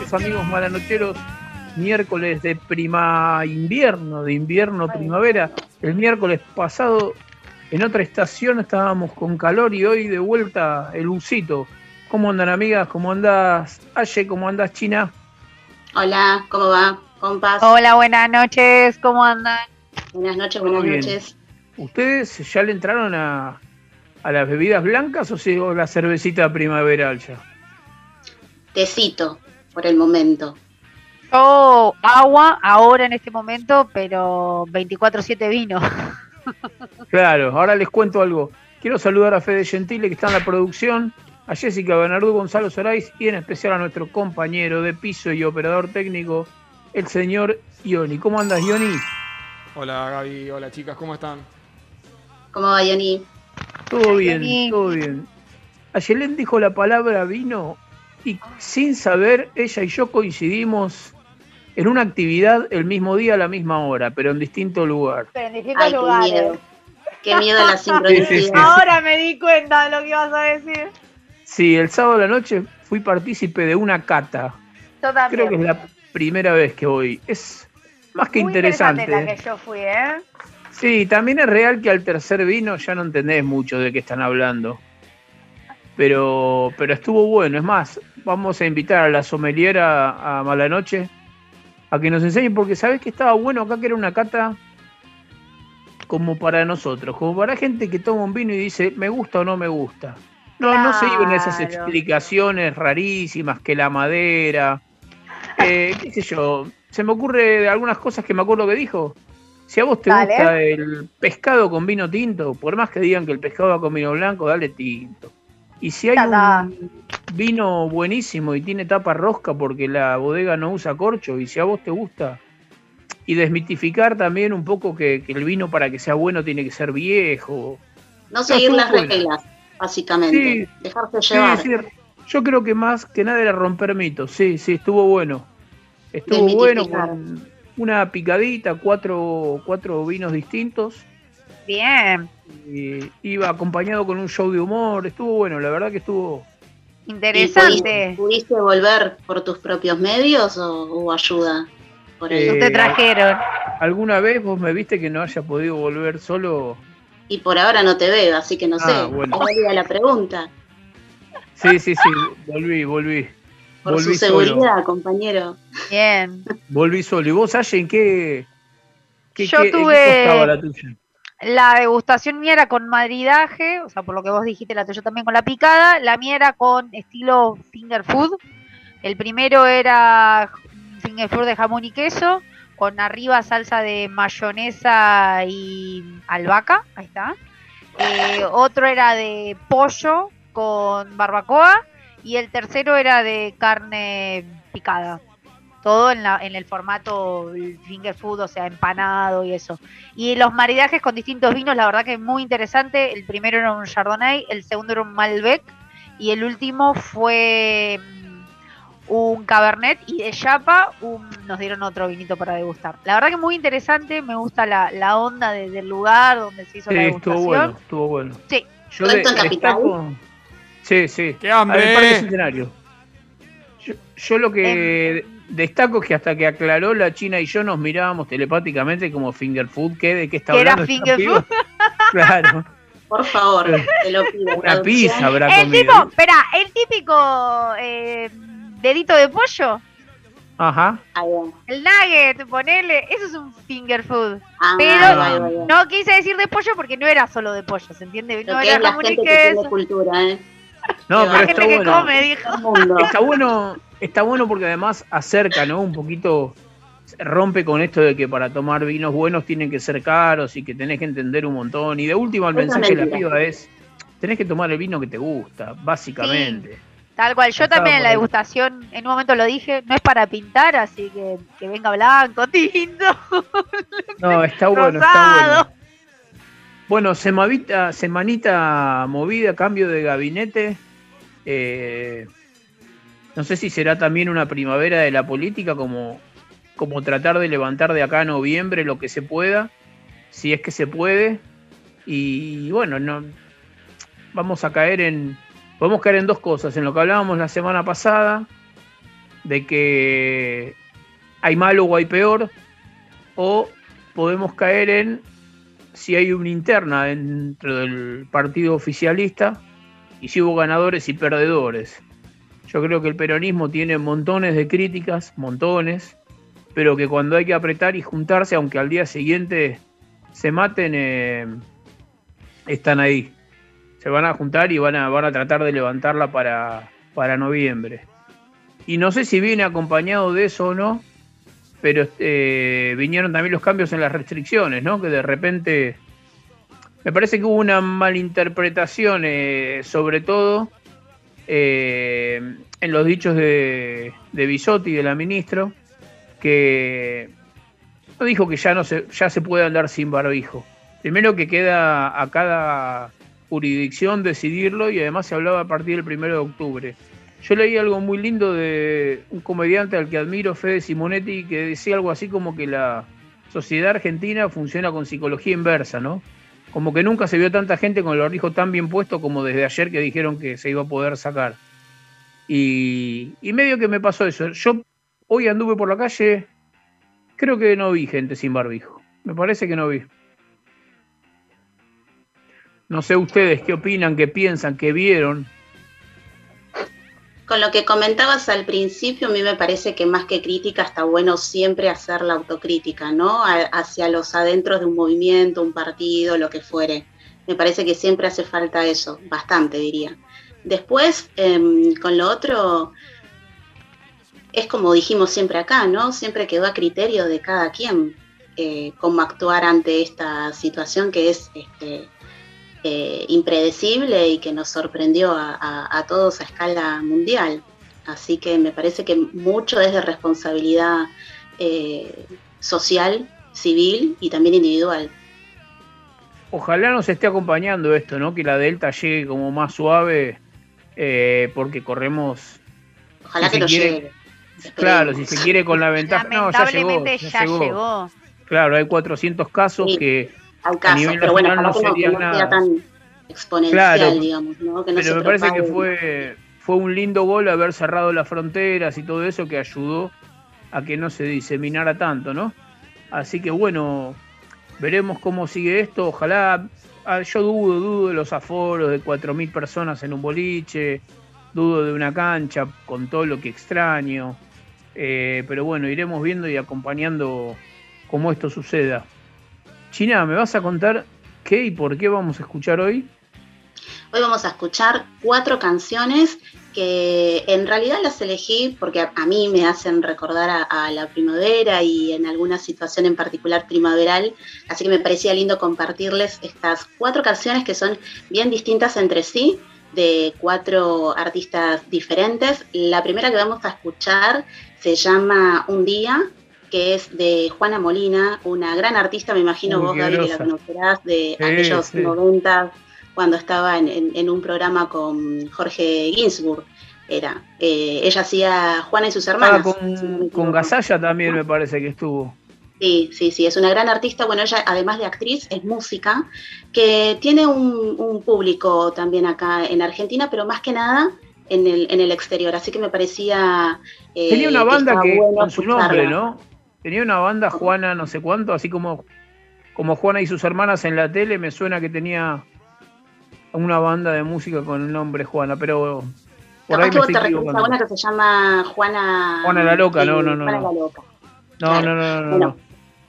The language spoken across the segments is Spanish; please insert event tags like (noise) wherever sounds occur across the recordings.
Noches, amigos malanocheros. Miércoles de prima invierno, de invierno primavera. El miércoles pasado en otra estación estábamos con calor y hoy de vuelta el usito. ¿Cómo andan amigas? ¿Cómo andas Aye? ¿Cómo andas China? Hola, ¿cómo va? Compas. Hola, buenas noches, ¿cómo andan? Buenas noches, buenas noches. ¿Ustedes ya le entraron a, a las bebidas blancas o sigo la cervecita primaveral ya? Tecito, por el momento. Yo agua ahora en este momento, pero 24-7 vino. (laughs) Claro, ahora les cuento algo. Quiero saludar a Fede Gentile que está en la producción, a Jessica Bernardú Gonzalo Sorais y en especial a nuestro compañero de piso y operador técnico, el señor Ioni. ¿Cómo andas, Ioni? Hola Gaby, hola chicas, ¿cómo están? ¿Cómo va, Yoni? Todo bien, Ioni. todo bien. Ayelén dijo la palabra vino y sin saber, ella y yo coincidimos en una actividad el mismo día a la misma hora, pero en distinto lugar. Pero en distintos Ay, qué lugares. miedo. Qué miedo la (laughs) Sí, sí, sincronicidad. sí. Ahora me di cuenta de lo que ibas a decir. Sí, el sábado a la noche fui partícipe de una cata. Yo también. Creo que es la primera vez que voy. Es más que Muy interesante. la que yo fui, ¿eh? Sí, también es real que al tercer vino ya no entendés mucho de qué están hablando. Pero, pero estuvo bueno. Es más, vamos a invitar a la sommeliera a Malanoche a que nos enseñe, porque sabés que estaba bueno acá que era una cata como para nosotros, como para gente que toma un vino y dice, me gusta o no me gusta. No, no se iban esas explicaciones rarísimas que la madera, (laughs) eh, qué sé yo, se me ocurre algunas cosas que me acuerdo que dijo. Si a vos te Dale. gusta el pescado con vino tinto, por más que digan que el pescado va con vino blanco, dale tinto. Y si hay un vino buenísimo y tiene tapa rosca porque la bodega no usa corcho, y si a vos te gusta, y desmitificar también un poco que, que el vino para que sea bueno tiene que ser viejo. No seguir las reglas, básicamente. Sí. Dejarse llevar. sí, yo creo que más que nada era romper mitos. Sí, sí, estuvo bueno. Estuvo bueno con una picadita, cuatro, cuatro vinos distintos. Bien, y iba acompañado con un show de humor. Estuvo bueno, la verdad que estuvo. ¿Y interesante. pudiste, pudiste volver por tus propios medios o hubo ayuda? Por ahí? Eh, No te trajeron. ¿Alguna vez vos me viste que no haya podido volver solo y por ahora no te veo, así que no Ah, sé. bueno. ¿Cuál era la pregunta? Sí, sí, sí, volví, volví. Por volví su solo. seguridad, compañero. Bien. Volví solo. ¿Y vos, Aye, en qué, qué, Yo qué- en qué tuve- la tuya? La degustación mía era con madridaje, o sea, por lo que vos dijiste, la tuya también con la picada. La mía era con estilo finger food. El primero era finger food de jamón y queso, con arriba salsa de mayonesa y albahaca. Ahí está. Eh, otro era de pollo con barbacoa. Y el tercero era de carne picada. Todo en, la, en el formato finger food, o sea, empanado y eso. Y los maridajes con distintos vinos, la verdad que es muy interesante. El primero era un Chardonnay, el segundo era un Malbec y el último fue mm, un Cabernet y de Chapa un- nos dieron otro vinito para degustar. La verdad que muy interesante, me gusta la, la onda de- del lugar donde se hizo Sí, la estuvo degustación. bueno, estuvo bueno. Sí. Yo ¿Todo de- esto en Capital? destaco- Sí, sí. ¡Qué A ver, Parque hambre! Centenario. Yo, yo lo que destaco es que hasta que aclaró la China y yo nos mirábamos telepáticamente como finger food, ¿qué? ¿De qué está ¿Que era hablando? esta finger piba? (laughs) Claro, Por favor, te lo pido. una pizza habrá El comido. tipo, espera, el típico eh, dedito de pollo, Ajá. El nugget, ponele, eso es un finger food. Ah, Pero ahí va. No quise decir de pollo porque no era solo de pollo, ¿se entiende? Lo No que era es la gente que tiene cultura, ¿eh? No, La pero La está gente que bueno. come, dijo. Está bueno, está bueno porque además acerca, ¿no? Un poquito rompe con esto de que para tomar vinos buenos tienen que ser caros y que tenés que entender un montón. Y de última el mensaje de la piba es, tenés que tomar el vino que te gusta, básicamente. Tal cual, yo también en la degustación en un momento lo dije, no es para pintar, así que que venga blanco, (laughs) tinto, No, está (laughs) bueno, está bueno. Bueno, semanita, semanita movida, cambio de gabinete. Eh, no sé si será también una primavera de la política, como, como tratar de levantar de acá a noviembre lo que se pueda, si es que se puede. Y bueno, no, vamos a caer en, podemos caer en dos cosas, en lo que hablábamos la semana pasada, de que hay malo o hay peor, o podemos caer en si hay una interna dentro del partido oficialista y si hubo ganadores y perdedores. Yo creo que el peronismo tiene montones de críticas, montones, pero que cuando hay que apretar y juntarse, aunque al día siguiente se maten, eh, están ahí. Se van a juntar y van a, van a tratar de levantarla para, para noviembre. Y no sé si viene acompañado de eso o no, pero eh, vinieron también los cambios en las restricciones, ¿no? Que de repente me parece que hubo una malinterpretación, eh, sobre todo eh, en los dichos de, de Bisotti, de la ministra, que no dijo que ya no se, ya se puede andar sin barbijo. Primero que queda a cada jurisdicción decidirlo y además se hablaba a partir del primero de octubre. Yo leí algo muy lindo de un comediante al que admiro, Fede Simonetti, que decía algo así como que la sociedad argentina funciona con psicología inversa, ¿no? Como que nunca se vio tanta gente con el barbijo tan bien puesto como desde ayer que dijeron que se iba a poder sacar. Y, y medio que me pasó eso. Yo hoy anduve por la calle, creo que no vi gente sin barbijo. Me parece que no vi. No sé ustedes qué opinan, qué piensan, qué vieron. Con lo que comentabas al principio, a mí me parece que más que crítica está bueno siempre hacer la autocrítica, ¿no? Hacia los adentros de un movimiento, un partido, lo que fuere. Me parece que siempre hace falta eso, bastante diría. Después, em, con lo otro, es como dijimos siempre acá, ¿no? Siempre quedó a criterio de cada quien eh, cómo actuar ante esta situación que es este, eh, impredecible y que nos sorprendió a, a- a todos a escala mundial. Así que me parece que mucho es de responsabilidad eh, social, civil y también individual. Ojalá nos esté acompañando esto, ¿no? Que la Delta llegue como más suave, eh, porque corremos. Ojalá si que se no quiere- llegue. Claro, si se quiere con la ventaja. No, ya llegó. Lamentablemente ya ya llegó. llegó. Claro, hay 400 casos Sí. que. Casos, nivel pero bueno, no que no, que sería no sea nada. tan exponencial, Claro, digamos, ¿no? Que no Pero me parece que fue, fue un lindo gol haber cerrado las fronteras y todo eso que ayudó a que no se diseminara tanto, ¿no? Así que bueno, veremos cómo sigue esto. Ojalá ah, yo dudo, dudo de los aforos de 4.000 personas en un boliche, dudo de una cancha con todo lo que extraño. Eh, pero bueno, iremos viendo y acompañando cómo esto suceda. China, ¿me vas a contar qué y por qué vamos a escuchar hoy? Hoy vamos a escuchar cuatro canciones que en realidad las elegí porque a, mí me hacen recordar a, a, la primavera y en alguna situación en particular primaveral, así que me parecía lindo compartirles estas cuatro canciones que son bien distintas entre sí, de cuatro artistas diferentes. La primera que vamos a escuchar se llama Un Día, que es de Juana Molina, una gran artista, me imagino Uy, vos, Gaby, que la conocerás de Sí, aquellos sí. 90 cuando estaba en, en- en un programa con Jorge Ginsburg. Era. Eh, ella hacía Juana y sus Ah, hermanas. me con, con Gasalla también me parece que estuvo. Sí, sí, sí, es una gran artista. Bueno, ella además de actriz es música, que tiene un, un público también acá en Argentina, pero más que nada en el, en el exterior. Así que me parecía... eh, Tenía una banda estaba que bueno con su nombre, ¿no? Tenía una banda Juana no sé cuánto, así como, como Juana y sus hermanas en la tele, me suena que tenía una banda de música con el nombre Juana, pero por Capaz ahí que me vos te referís a una que se llama Juana... Juana la Loca, no, no, no, Juana no. la Loca. No, claro. no, no, no, no. Bueno,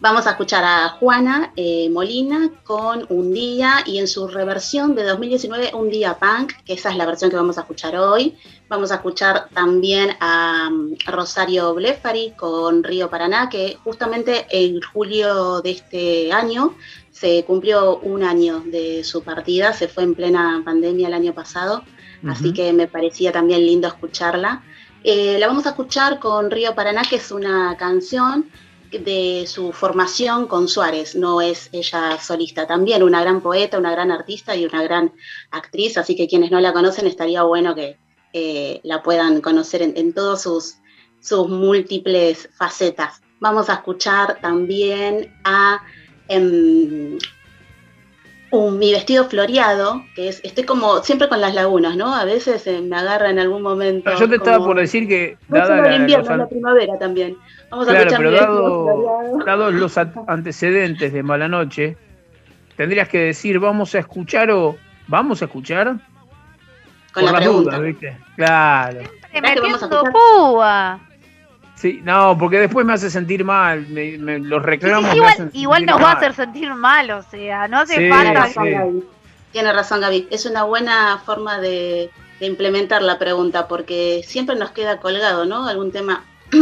Vamos a escuchar a Juana eh, Molina con Un Día y en su reversión de 2019 Un Día Punk, que esa es la versión que vamos a escuchar hoy. Vamos a escuchar también a, um, Rosario Blefari con Río Paraná, que justamente en julio de este año se cumplió un año de su partida, se fue en plena pandemia el año pasado, así que me parecía también lindo escucharla. Eh, la vamos a escuchar con Río Paraná, que es una canción de su formación con Suárez, no es ella solista, también una gran poeta, una gran artista y una gran actriz, así que quienes no la conocen estaría bueno que eh, la puedan conocer en, en todas sus, sus múltiples facetas. Vamos a escuchar también a em, un Mi vestido floreado, que es, estoy como siempre con las lagunas, ¿no? A veces eh, me agarra en algún momento. No, yo te estaba por decir que, la- invierno, la primavera también. Vamos a Claro, escuchar pero dado, dados los a- antecedentes de Mala Noche, tendrías que decir, vamos a escuchar o vamos a escuchar Con por la pregunta. dudas, ¿viste? Claro. A Metiendo púa. Sí, no, porque después me hace sentir mal, me, me- los reclamos. sí, igual, nos va a hacer sentir mal, o sea, no hace Sí, falta. razón, sí. Gaby. Tiene razón, Gaby. Es una buena forma de, de implementar la pregunta porque siempre nos queda colgado, ¿no? Algún tema. (clears throat)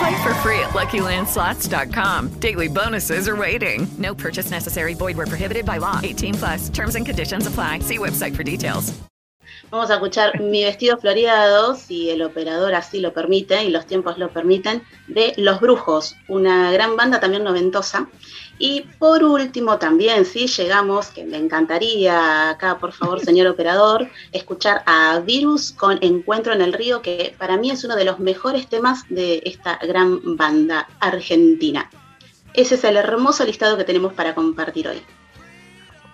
Play for free at LuckyLandSlots.com. Daily bonuses are waiting. No purchase necessary. Void prohibited by law. 18 plus. Terms and conditions apply. See website for details. Vamos a escuchar Mi vestido floreado, si el operador así lo permite y los tiempos lo permiten, de Los Brujos, una gran banda también noventosa. Y por último también, si llegamos, que me encantaría acá, por favor, (laughs) señor operador, escuchar a Virus con Encuentro en el Río, que para mí es uno de los mejores temas de esta gran banda argentina. Ese es el hermoso listado que tenemos para compartir hoy.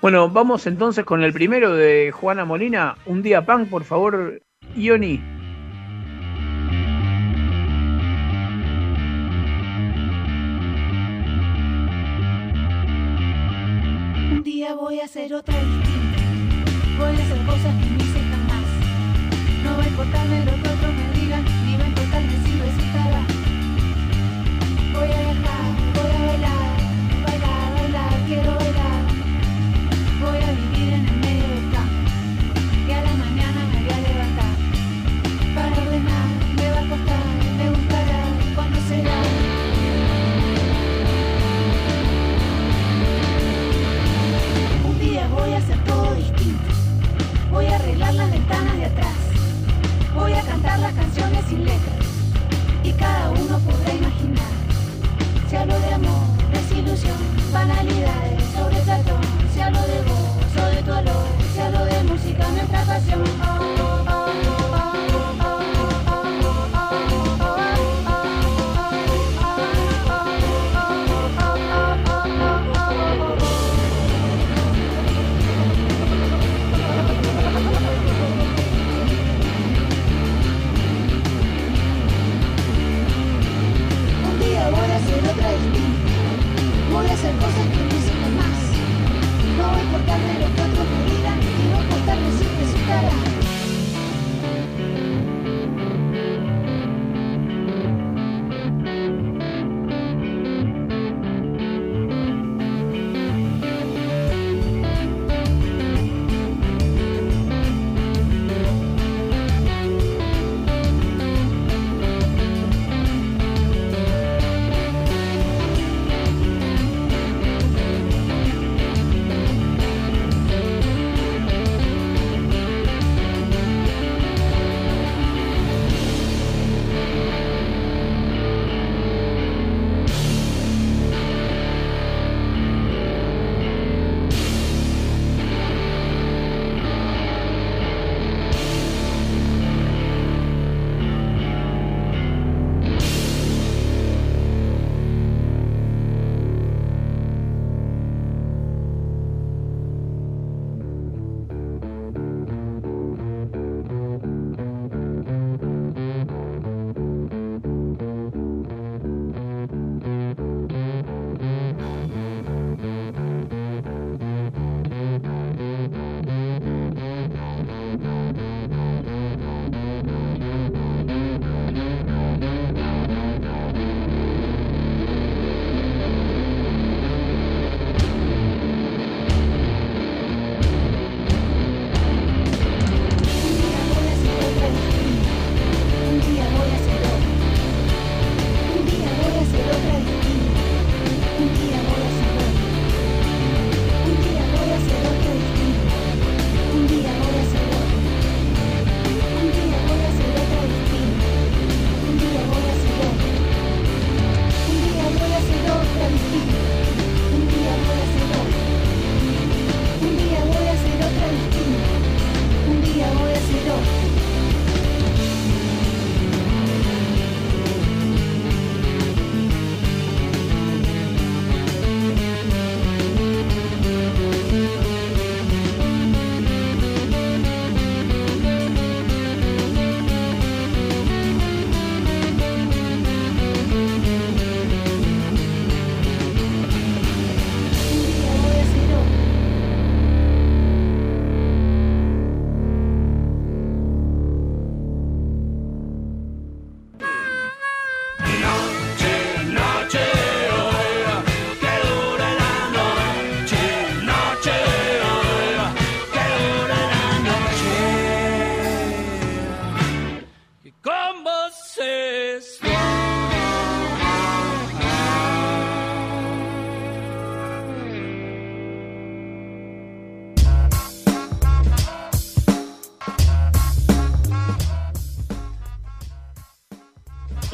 Bueno, vamos entonces con el primero de Juana Molina. Un día pan, por favor, Ioni. Día voy a ser otra distinta.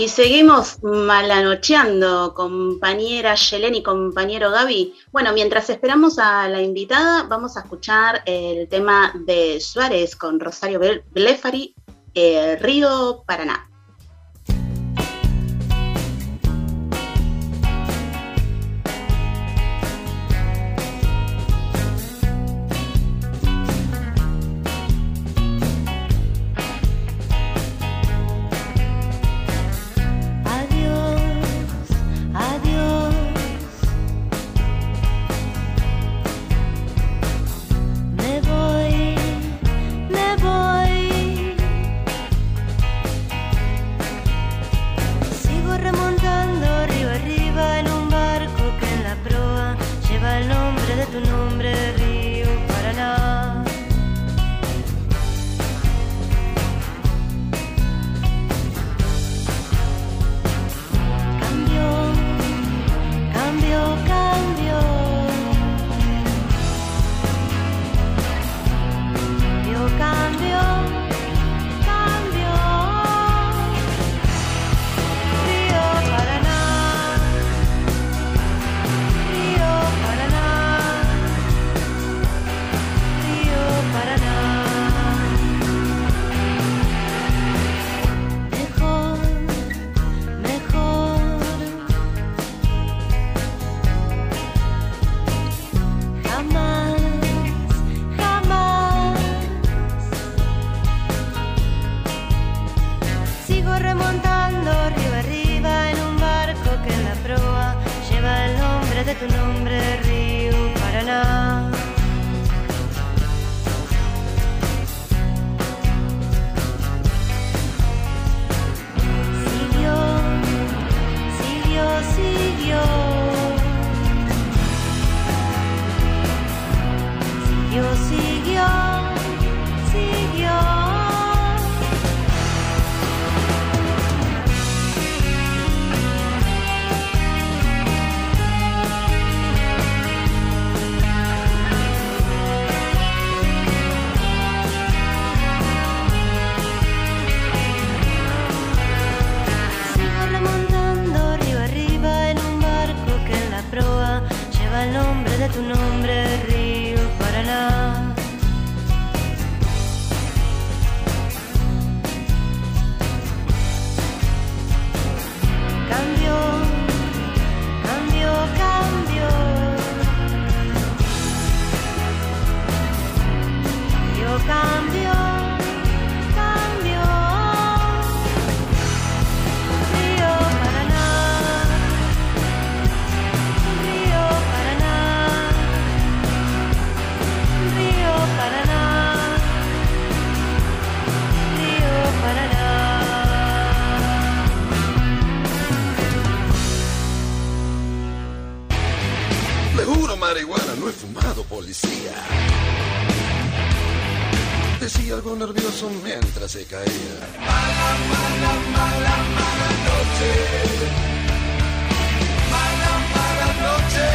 Y seguimos malanocheando, compañera Yelén y compañero Gaby. Bueno, mientras esperamos a la invitada, vamos a escuchar el tema de Suárez con Rosario Blefari, eh, Río Paraná. de tu nombre, Río Paraná. Nombre, mientras se caía. Mala, mala, mala, mala noche. Mala, mala noche.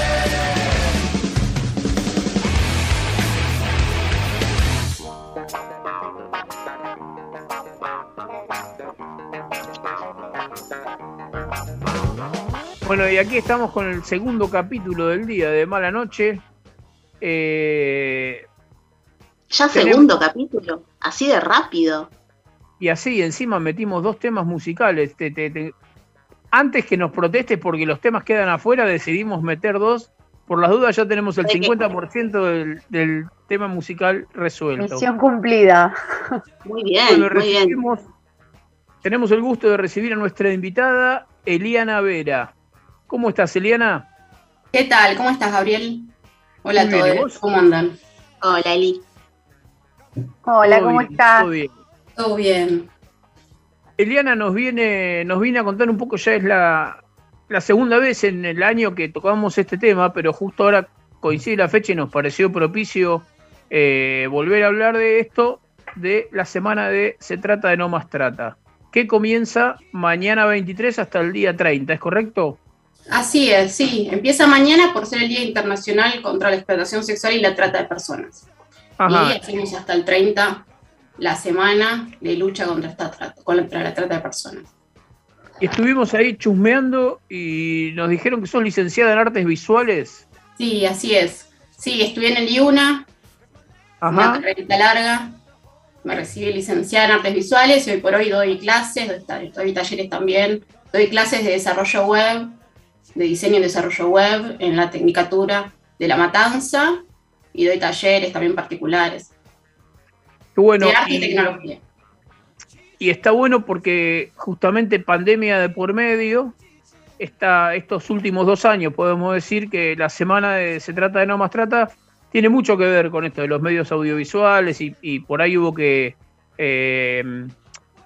Bueno, y aquí estamos con el segundo capítulo del día de Mala Noche. Eh, Ya Tenemos- segundo capítulo, así de rápido. y así, encima metimos dos temas musicales. Te- te- te- Antes que nos protestes porque los temas quedan afuera, decidimos meter dos. Por las dudas ya tenemos el ¿De qué? 50% del, del tema musical resuelto. Misión cumplida. Muy bien, Bueno, muy bien. tenemos el gusto de recibir a nuestra invitada, Eliana Vera. ¿Cómo estás, Eliana? ¿Qué tal? ¿Cómo estás, Gabriel? Hola a bien, ¿y todos. ¿Cómo andan? Hola, Eli. Hola, ¿cómo bien, estás? todo bien. Todo bien. Eliana nos viene, nos viene a contar un poco, ya es la, la segunda vez en el año que tocamos este tema, pero justo ahora coincide la fecha y nos pareció propicio eh, volver a hablar de esto, de la semana de Se trata de No Más Trata, que comienza mañana 23 hasta el día 30, ¿es correcto? Así es, sí. Empieza mañana por ser el Día Internacional contra la Explotación Sexual y la Trata de Personas. Ajá. Y hacemos hasta el 30 la semana de lucha contra, esta contra la trata de personas. Estuvimos ahí chusmeando y nos dijeron que sos licenciada en artes visuales. Sí, así es. Sí, estudié en el IUNA, una Ajá. carrerita larga. Me recibí licenciada en artes visuales y hoy por hoy doy clases, doy, doy talleres también. Doy clases de desarrollo web, de diseño y desarrollo web en la Tecnicatura de La Matanza y doy talleres también particulares Qué bueno. de arte y y- tecnología. Y está bueno porque justamente pandemia de por medio, está, estos últimos dos años podemos decir que la semana de Se trata de No Más Trata tiene mucho que ver con esto de los medios audiovisuales y, y por ahí hubo que eh,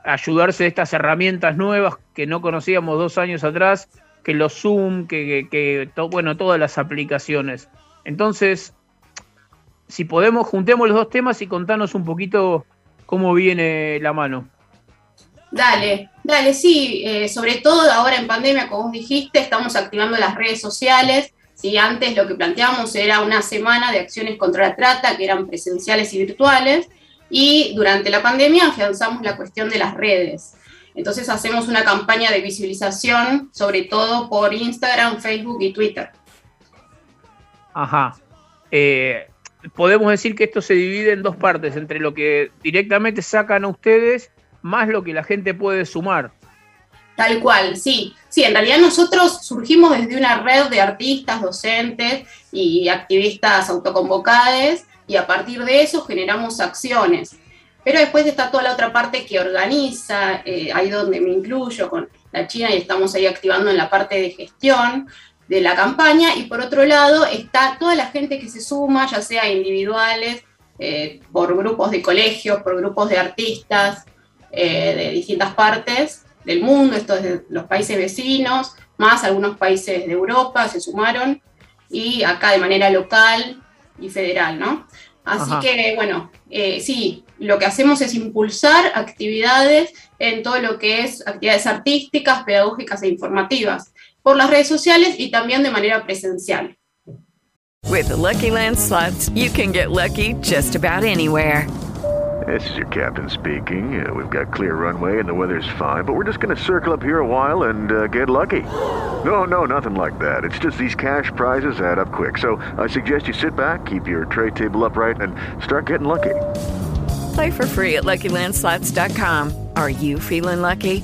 ayudarse de estas herramientas nuevas que no conocíamos dos años atrás, que los Zoom, que, que- que to- bueno, todas las aplicaciones. Entonces, si podemos, juntemos los dos temas y contanos un poquito cómo viene la mano. Dale, dale, sí, eh, sobre todo ahora en pandemia, como vos dijiste, estamos activando las redes sociales. Si antes lo que planteábamos era una semana de acciones contra la trata, que eran presenciales y virtuales, y durante la pandemia afianzamos la cuestión de las redes. Entonces hacemos una campaña de visibilización, sobre todo por Instagram, Facebook y Twitter. Ajá. Eh, podemos decir que esto se divide en dos partes, entre lo que directamente sacan a ustedes más lo que la gente puede sumar. Tal cual, sí. Sí, en realidad nosotros surgimos desde una red de artistas, docentes y activistas autoconvocados y a partir de eso generamos acciones. Pero después está toda la otra parte que organiza, eh, ahí donde me incluyo con la China y estamos ahí activando en la parte de gestión de la campaña. Y por otro lado está toda la gente que se suma, ya sea individuales, eh, por grupos de colegios, por grupos de artistas eh, de distintas partes del mundo, esto es de los países vecinos, más algunos países de Europa se sumaron, y acá de manera local y federal, ¿no? Así Ajá. que, bueno, eh, sí, lo que hacemos es impulsar actividades en todo lo que es actividades artísticas, pedagógicas e informativas, por las redes sociales y también de manera presencial. With the Lucky Land slots, you can get lucky just about anywhere. This is your captain speaking. Uh, we've got clear runway and the weather's fine, but we're just going to circle up here a while and uh, get lucky. No, no, nothing like that. It's just these cash prizes add up quick. So I suggest you sit back, keep your tray table upright, and start getting lucky. Play for free at LuckyLandSlots.com. Are you feeling lucky?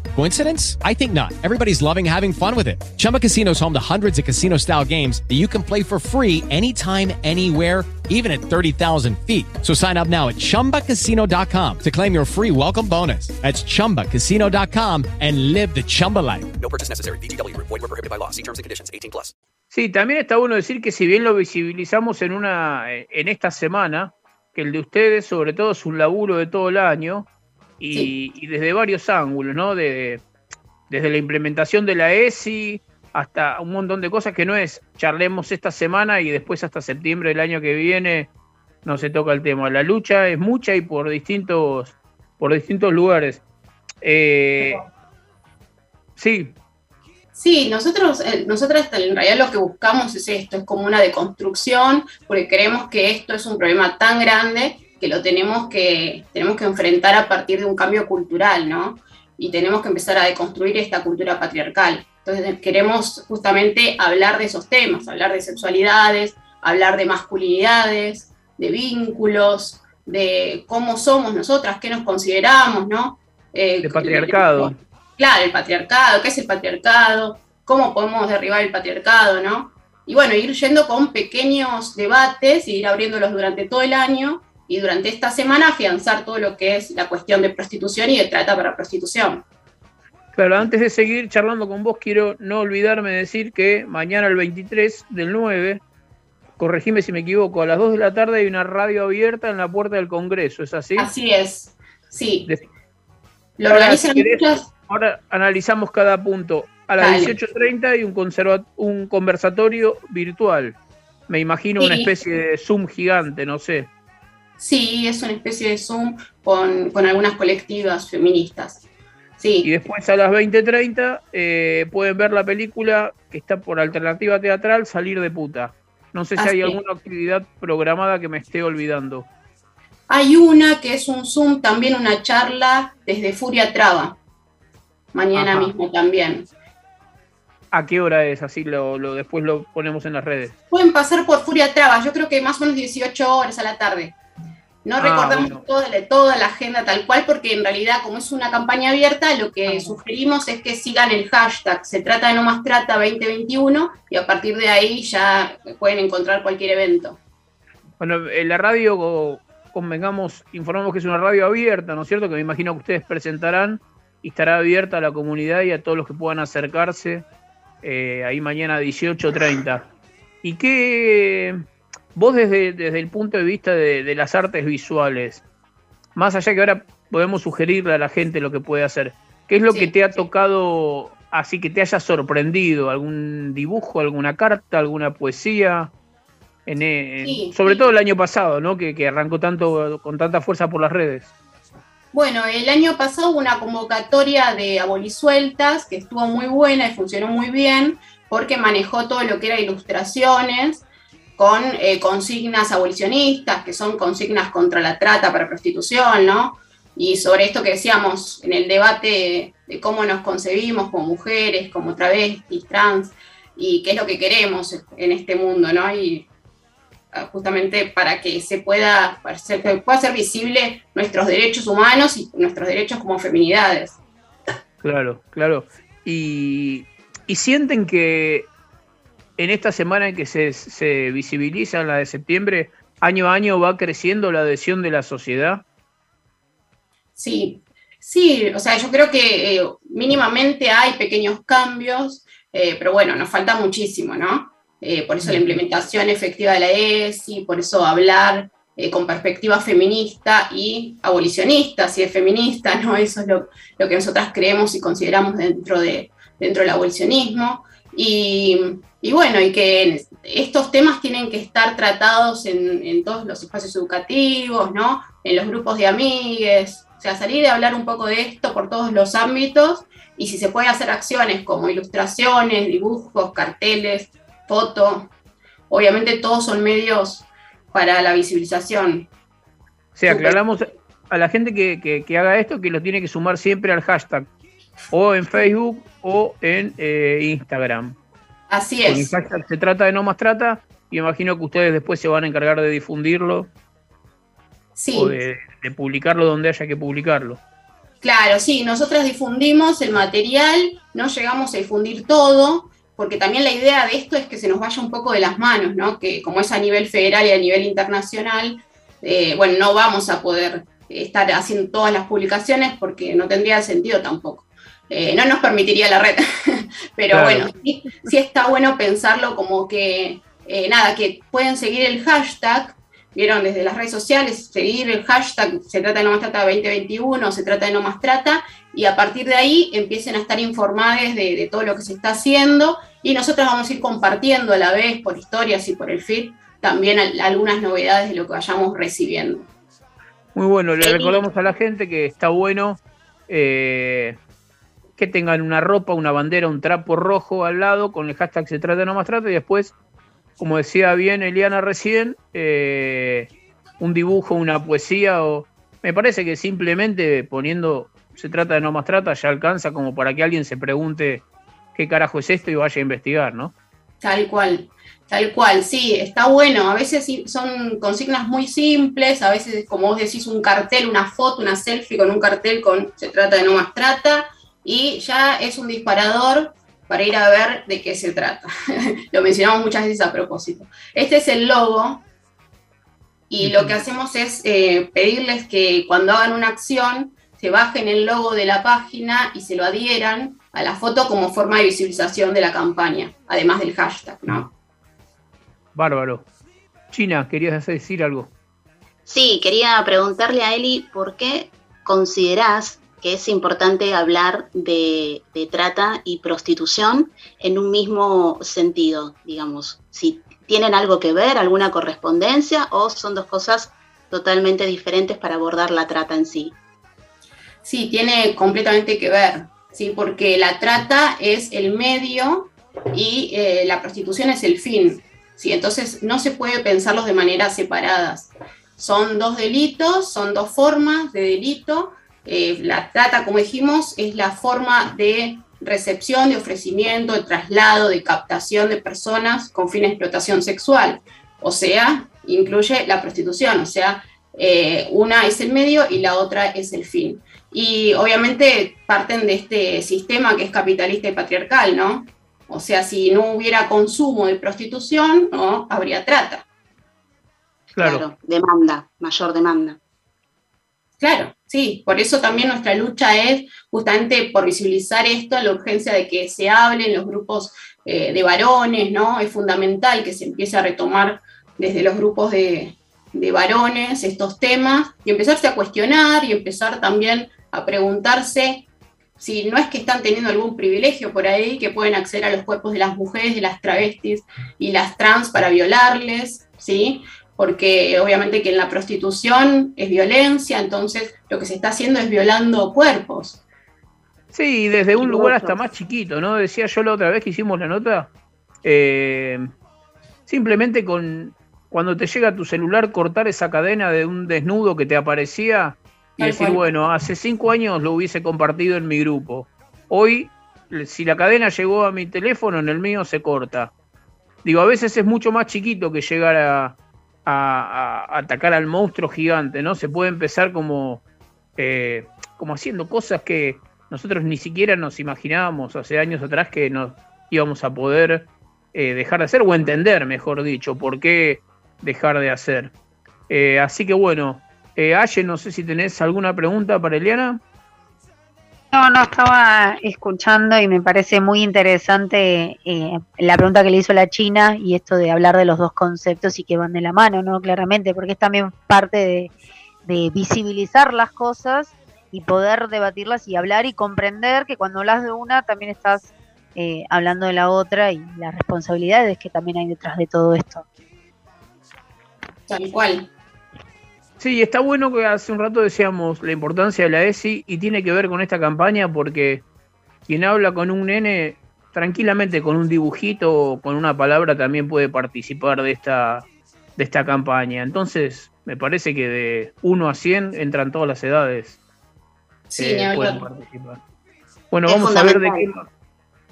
Coincidence? I think not. Everybody's loving having fun with it. Chumba Casino is home to hundreds of casino style games that you can play for free anytime, anywhere even at 30,000 feet. So sign up now at ChumbaCasino.com to claim your free welcome bonus. That's ChumbaCasino.com and live the Chumba life. No purchase necessary. BGW. Void were prohibited by law. See terms and conditions. 18 plus. Sí, también está bueno decir que si bien lo visibilizamos en una en esta semana, que el de ustedes sobre todo es un laburo de todo el año y, y desde varios ángulos, ¿no? De, desde la implementación de la ESI hasta un montón de cosas que no es charlemos esta semana y después hasta septiembre del año que viene no se toca el tema. La lucha es mucha y por distintos, por distintos lugares. Eh, sí, Sí, nosotros, eh, nosotras en realidad lo que buscamos es esto, es como una deconstrucción, porque creemos que esto es un problema tan grande que lo tenemos que, tenemos que enfrentar a partir de un cambio cultural, ¿no? Y tenemos que empezar a deconstruir esta cultura patriarcal. Entonces queremos justamente hablar de esos temas, hablar de sexualidades, hablar de masculinidades, de vínculos, de cómo somos nosotras, qué nos consideramos, ¿no? Eh, de patriarcado. Claro, el patriarcado, qué es el patriarcado, cómo podemos derribar el patriarcado, ¿no? Y bueno, ir yendo con pequeños debates y ir abriéndolos durante todo el año y durante esta semana afianzar todo lo que es la cuestión de prostitución y de trata para prostitución. Claro, antes de seguir charlando con vos, quiero no olvidarme de decir que mañana el 23 del 9, corregime si me equivoco, a las 2 de la tarde hay una radio abierta en la puerta del Congreso, ¿es así? Así es, sí. De- Lo Ahora, organizan si querés, muchas- Ahora analizamos cada punto. A las Dale. 18.30 hay un, conserva- un conversatorio virtual. Me imagino una especie de Zoom gigante, no sé. Sí, es una especie de Zoom con, con algunas colectivas feministas. Sí. Y después a las 20.30 eh, pueden ver la película que está por alternativa teatral, Salir de puta. No sé si Así hay alguna actividad programada que me esté olvidando. Hay una que es un Zoom, también una charla desde Furia Traba. Mañana Ajá. mismo también. ¿A qué hora es? Así lo, lo- después lo ponemos en las redes. Pueden pasar por Furia Traba, yo creo que más o menos 18 horas a la tarde. No Ah, recordamos bueno. toda, la- toda la agenda tal cual, porque en realidad, como es una campaña abierta, lo que sugerimos es que sigan el hashtag Se trata de no más trata 2021 y a partir de ahí ya pueden encontrar cualquier evento. Bueno, en la radio, co- convengamos, informamos que es una radio abierta, ¿no es cierto? Que me imagino que ustedes presentarán y estará abierta a la comunidad y a todos los que puedan acercarse eh, ahí mañana a 18.30. ¿Y qué, vos desde, desde el punto de vista de, de las artes visuales, más allá que ahora podemos sugerirle a la gente lo que puede hacer, ¿qué es lo que te ha tocado así que te haya sorprendido? ¿Algún dibujo, alguna carta, alguna poesía? En, eh, Sí, sobre todo el año pasado, ¿no? Que, que arrancó tanto con tanta fuerza por las redes. Bueno, el año pasado hubo una convocatoria de abolisueltas que estuvo muy buena y funcionó muy bien porque manejó todo lo que era ilustraciones con eh, consignas abolicionistas, que son consignas contra la trata para prostitución, ¿no? Y sobre esto que decíamos en el debate de cómo nos concebimos como mujeres, como travestis, trans, y qué es lo que queremos en este mundo, ¿no? Y ah, justamente para que se pueda, para ser- que pueda ser visible nuestros derechos humanos y nuestros derechos como feminidades. Claro, claro. Y, y sienten que en esta semana en que se, se visibiliza la de septiembre, año a año va creciendo la adhesión de la sociedad. Sí, sí, o sea, yo creo que eh, mínimamente hay pequeños cambios, eh, pero bueno, nos falta muchísimo, ¿no? Eh, por eso la implementación efectiva de la ESI, por eso hablar con perspectiva feminista y abolicionista, si es feminista, ¿no? Eso es lo, lo que nosotras creemos y consideramos dentro, de, dentro del abolicionismo. Y, y bueno, y que estos temas tienen que estar tratados en, en todos los espacios educativos, ¿no? En los grupos de amigues, o sea, salir a hablar un poco de esto por todos los ámbitos y si se puede hacer acciones como ilustraciones, dibujos, carteles, foto, obviamente todos son medios para la visibilización. O sea, aclaramos a la gente que, que- que haga esto que lo tiene que sumar siempre al hashtag, o en Facebook o en eh, Instagram. Así es. hashtag se trata de no más trata, y imagino que ustedes después se van a encargar de difundirlo Sí. o de, de publicarlo donde haya que publicarlo. Claro, sí, nosotras difundimos el material, no llegamos a difundir todo, porque también la idea de esto es que se nos vaya un poco de las manos, ¿no? Que como es a nivel federal y a nivel internacional, eh, bueno, no vamos a poder estar haciendo todas las publicaciones porque no tendría sentido tampoco. Eh, no nos permitiría la red, (laughs) pero Claro. bueno, sí, sí está bueno pensarlo como que, eh, nada, que pueden seguir el hashtag, vieron desde las redes sociales, seguir el hashtag se trata de no más trata 2021, se trata de no más trata, y a partir de ahí empiecen a estar informadas de, de todo lo que se está haciendo, y nosotros vamos a ir compartiendo a la vez por historias y por el feed también al- algunas novedades de lo que vayamos recibiendo. Muy bueno, le Sí. recordamos a la gente que está bueno eh, que tengan una ropa, una bandera, un trapo rojo al lado con el hashtag se trata de no más trata y después, como decía bien Eliana recién, eh, un dibujo, una poesía o... Me parece que simplemente poniendo se trata de no más trata ya alcanza como para que alguien se pregunte qué carajo es esto y vaya a investigar, ¿no? Tal cual, tal cual, sí, está bueno. A veces son consignas muy simples, a veces, como vos decís, un cartel, una foto, una selfie con un cartel con se trata de no más trata, y ya es un disparador para ir a ver de qué se trata. (laughs) Lo mencionamos muchas veces a propósito. Este es el logo, y lo que hacemos es eh, pedirles que cuando hagan una acción se bajen el logo de la página y se lo adhieran a la foto como forma de visibilización de la campaña, además del hashtag, ¿no? Bárbaro. China, querías decir algo. Sí, quería preguntarle a Eli por qué considerás que es importante hablar de, de trata y prostitución en un mismo sentido, digamos. Si tienen algo que ver, alguna correspondencia, o son dos cosas totalmente diferentes para abordar la trata en sí. Sí, tiene completamente que ver, ¿sí? porque la trata es el medio y eh, la prostitución es el fin. ¿sí? Entonces no se puede pensarlos de maneras separadas. Son dos delitos, son dos formas de delito. Eh, la trata, como dijimos, es la forma de recepción, de ofrecimiento, de traslado, de captación de personas con fin de explotación sexual. O sea, incluye la prostitución, o sea, eh, una es el medio y la otra es el fin. Y obviamente parten de este sistema que es capitalista y patriarcal, ¿no? O sea, si no hubiera consumo de prostitución, no habría trata. Claro. demanda, mayor demanda. Claro, sí, por eso también nuestra lucha es justamente por visibilizar esto, la urgencia de que se hable en los grupos eh, de varones, ¿no? Es fundamental que se empiece a retomar desde los grupos de, de varones estos temas y empezarse a cuestionar y empezar también a preguntarse si no es que están teniendo algún privilegio por ahí, que pueden acceder a los cuerpos de las mujeres, de las travestis y las trans para violarles, ¿sí? Porque obviamente que en la prostitución es violencia, entonces lo que se está haciendo es violando cuerpos. Sí, desde un lugar hasta más chiquito, ¿no? Decía yo la otra vez que hicimos la nota, eh, simplemente con cuando te llega a tu celular cortar esa cadena de un desnudo que te aparecía y Tal decir, cual. bueno, hace cinco años lo hubiese compartido en mi grupo. Hoy, si la cadena llegó a mi teléfono, en el mío se corta. Digo, a veces es mucho más chiquito que llegar a, atacar al monstruo gigante, ¿no? Se puede empezar como, eh, como haciendo cosas que nosotros ni siquiera nos imaginábamos hace años atrás que nos íbamos a poder eh, dejar de hacer o entender, mejor dicho, por qué dejar de hacer. Eh, así que bueno, Aye, no sé si tenés alguna pregunta para Eliana. No, no, estaba escuchando y me parece muy interesante eh, la pregunta que le hizo la China y esto de hablar de los dos conceptos y que van de la mano, ¿no? Claramente, porque es también parte de, visibilizar las cosas y poder debatirlas y hablar y comprender que cuando hablas de una también estás eh, hablando de la otra y las responsabilidades que también hay detrás de todo esto. Tal cual. Sí, está bueno que hace un rato decíamos la importancia de la ESI y tiene que ver con esta campaña porque quien habla con un nene tranquilamente con un dibujito o con una palabra también puede participar de esta, de esta campaña. Entonces, me parece que de 1 a 100 entran todas las edades. Sí, hablar. pueden participar. Bueno, Es vamos a ver de qué.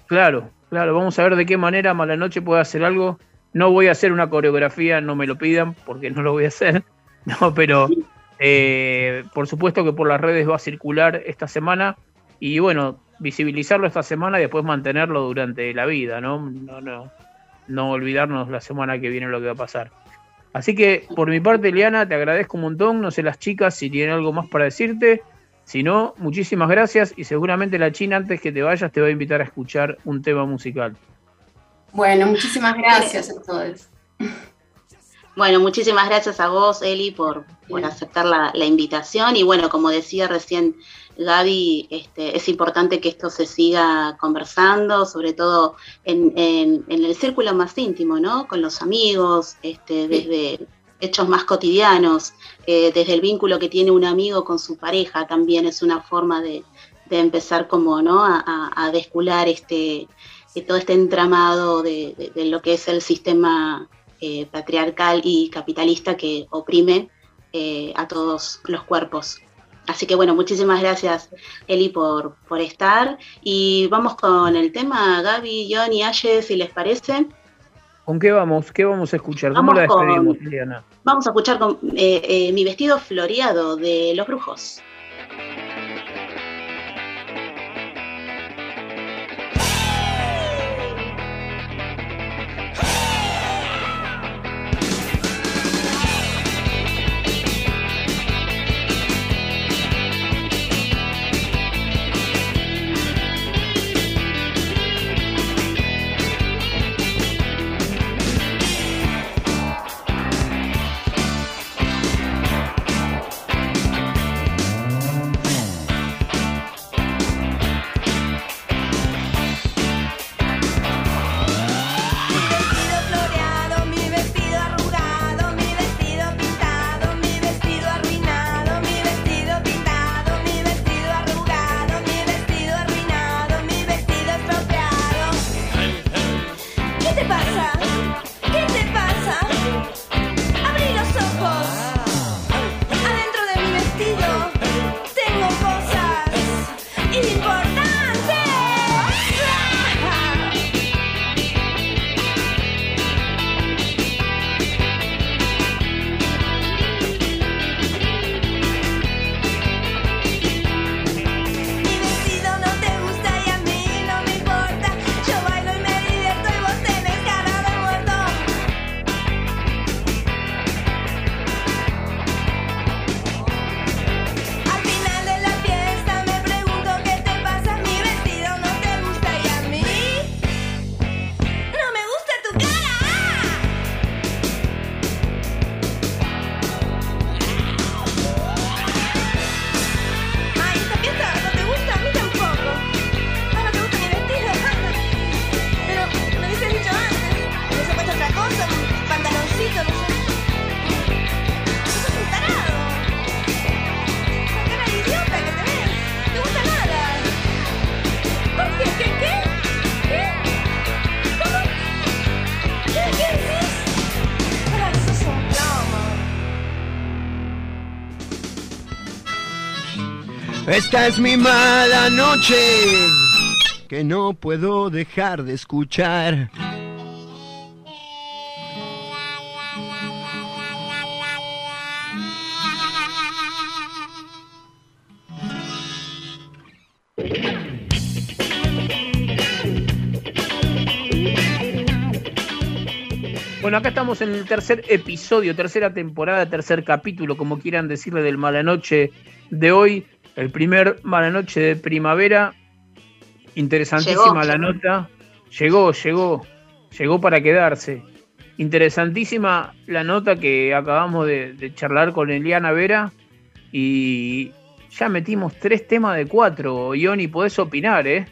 Claro, claro, vamos a ver de qué manera Malanoche puede hacer algo. No voy a hacer una coreografía, no me lo pidan, porque no lo voy a hacer. (laughs) No, pero eh, por supuesto que por las redes va a circular esta semana y bueno, visibilizarlo esta semana y después mantenerlo durante la vida, ¿no? No, no, no olvidarnos la semana que viene lo que va a pasar. Así que por mi parte, Eliana, te agradezco un montón. No sé las chicas si tienen algo más para decirte. Si no, muchísimas gracias y seguramente la China antes que te vayas te va a invitar a escuchar un tema musical. Bueno, muchísimas gracias a todos. Bueno, muchísimas gracias a vos, Eli, por, por aceptar la, la invitación. Y bueno, como decía recién Gaby, este, es importante que esto se siga conversando, sobre todo en, en- en el círculo más íntimo, ¿no? Con los amigos, este, desde hechos más cotidianos, eh, desde el vínculo que tiene un amigo con su pareja, también es una forma de, de empezar como, ¿no? A, a- a descular este, todo este entramado de, de- de lo que es el sistema eh, patriarcal y capitalista que oprime eh, a todos los cuerpos. Así que bueno, muchísimas gracias Eli por, por estar. Y vamos con el tema, Gaby, John y Aye, si les parece. ¿Con qué vamos? ¿Qué vamos a escuchar? ¿Cómo Vamos la con- Eliana? Vamos a escuchar con, eh, mi vestido floreado de los brujos. Esta es mi mala noche que no puedo dejar de escuchar. Bueno, acá estamos en el tercer episodio, tercera temporada, tercer capítulo, como quieran decirle, del Mala Noche de hoy. El primer Mala Noche de primavera. Interesantísima Llegó. la nota. Llegó, llegó. Llegó para quedarse. Interesantísima la nota que acabamos de, de charlar con Eliana Vera. Y ya metimos tres temas de cuatro. Ioni, podés opinar, ¿eh?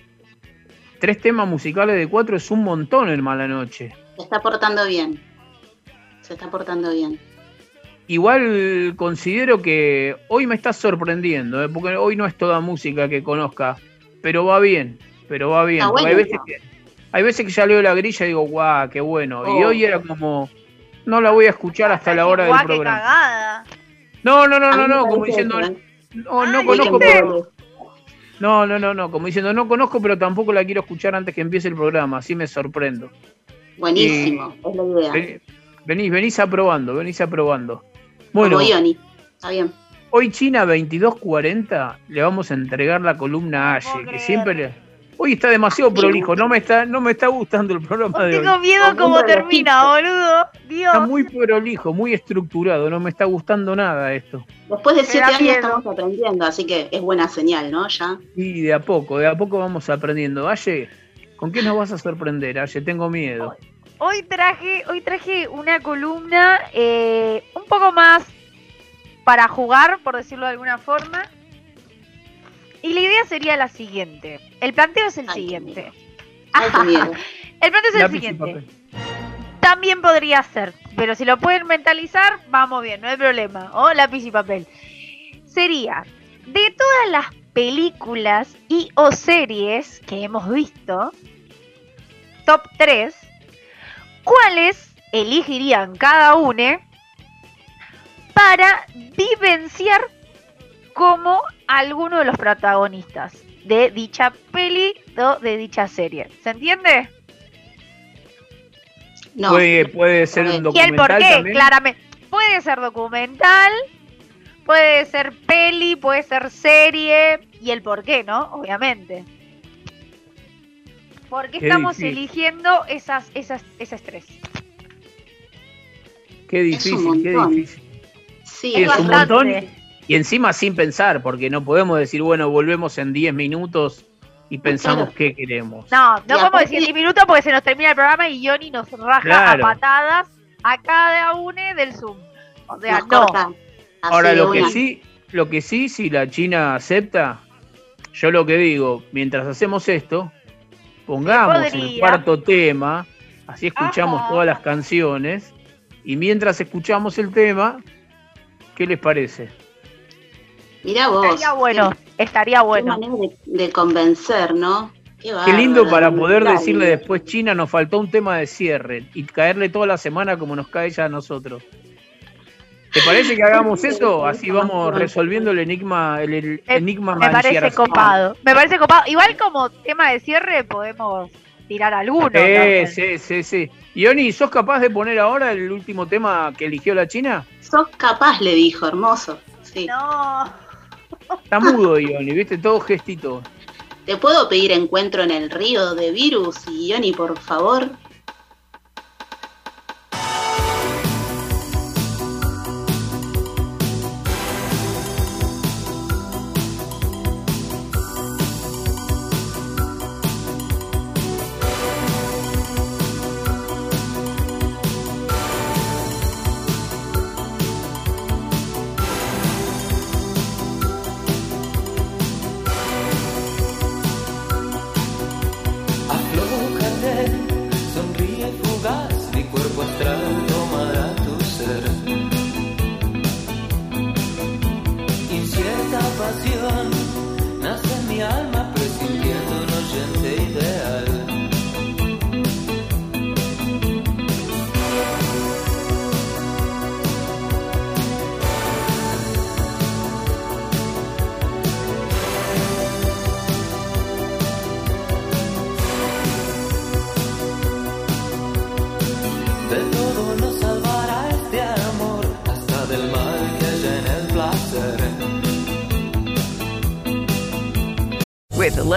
tres temas musicales de cuatro es un montón en Mala Noche. Se está portando bien. Se está portando bien. Igual considero que hoy me está sorprendiendo, ¿eh? porque hoy no es toda música que conozca, pero va bien, pero va bien. Bueno hay, veces que, hay veces que ya leo la grilla y digo, guau, qué bueno. Y Oh. hoy era como, no la voy a escuchar hasta la hora del qué programa. cagada. No, no, no, no, no, como diciendo, ¿eh? no, no Ay, conozco, pero... No, no, no, no, como diciendo, no conozco, pero tampoco la quiero escuchar antes que empiece el programa, así me sorprendo. Buenísimo, es la idea. Ven- Venís, venís aprobando, venís aprobando. Bueno, Como Ioni. Está bien. hoy China 2240 le vamos a entregar la columna a Aye, que siempre le... Hoy está demasiado prolijo, no me está, no me está gustando el programa de hoy. Tengo miedo Como cómo termina, boludo. Dios. Está muy prolijo, muy estructurado, no me está gustando nada esto. Después de siete años miedo. estamos aprendiendo, así que es buena señal, ¿no? Ya. Y de a poco, de a poco vamos aprendiendo. Aye, ¿con qué nos vas a sorprender, Aye? Tengo miedo. Hoy traje, hoy traje una columna eh, un poco más para jugar, por decirlo de alguna forma. Y la idea sería la siguiente. El planteo es el Ay, siguiente. Ay. (laughs) El planteo es el Lápiz siguiente. También podría ser, pero si lo pueden mentalizar, vamos bien, no hay problema. O lápiz y papel. Sería, de todas las películas y o series que hemos visto, top 3, ¿cuáles elegirían cada uno para vivenciar como alguno de los protagonistas de dicha peli o de dicha serie? ¿Se entiende? No. puede, puede ser un Y el por documental qué, también. claramente. Puede ser documental, puede ser peli, puede ser serie, y el por qué, ¿no? Obviamente. ¿Por qué Qué estamos difícil. eligiendo esas, esas, esas tres? Qué Es difícil, qué difícil. Sí, Sí, es un montón. Y encima sin pensar, porque no podemos decir, bueno, volvemos en 10 minutos y pensamos Claro. qué queremos. No, no Y podemos decir 10 minutos porque se nos termina el programa y Johnny nos raja Claro. a patadas a cada uno del Zoom. O sea, nos no. Ahora lo que sí, lo que sí, si la China acepta, yo lo que digo, mientras hacemos esto, pongamos el cuarto tema, así escuchamos Ajá. todas las canciones, y mientras escuchamos el tema, ¿qué les parece? Mirá vos. Estaría bueno, Qué, estaría qué bueno. manera de, de convencer, ¿no? Qué, Qué lindo para poder decirle después, China, nos faltó un tema de cierre y caerle toda la semana como nos cae ya a nosotros. ¿Te parece que hagamos eso? Así vamos resolviendo el enigma, el, el enigma Me parece copado. Me parece copado. Igual como tema de cierre podemos tirar alguno. Sí, también. sí, sí, sí. Ioni, ¿sos capaz de poner ahora el último tema que eligió la China? Sos capaz, le dijo, hermoso. Sí. No. Está mudo, Ioni, viste, todo gestito. ¿Te puedo pedir encuentro en el río de Virus y Ioni, por favor?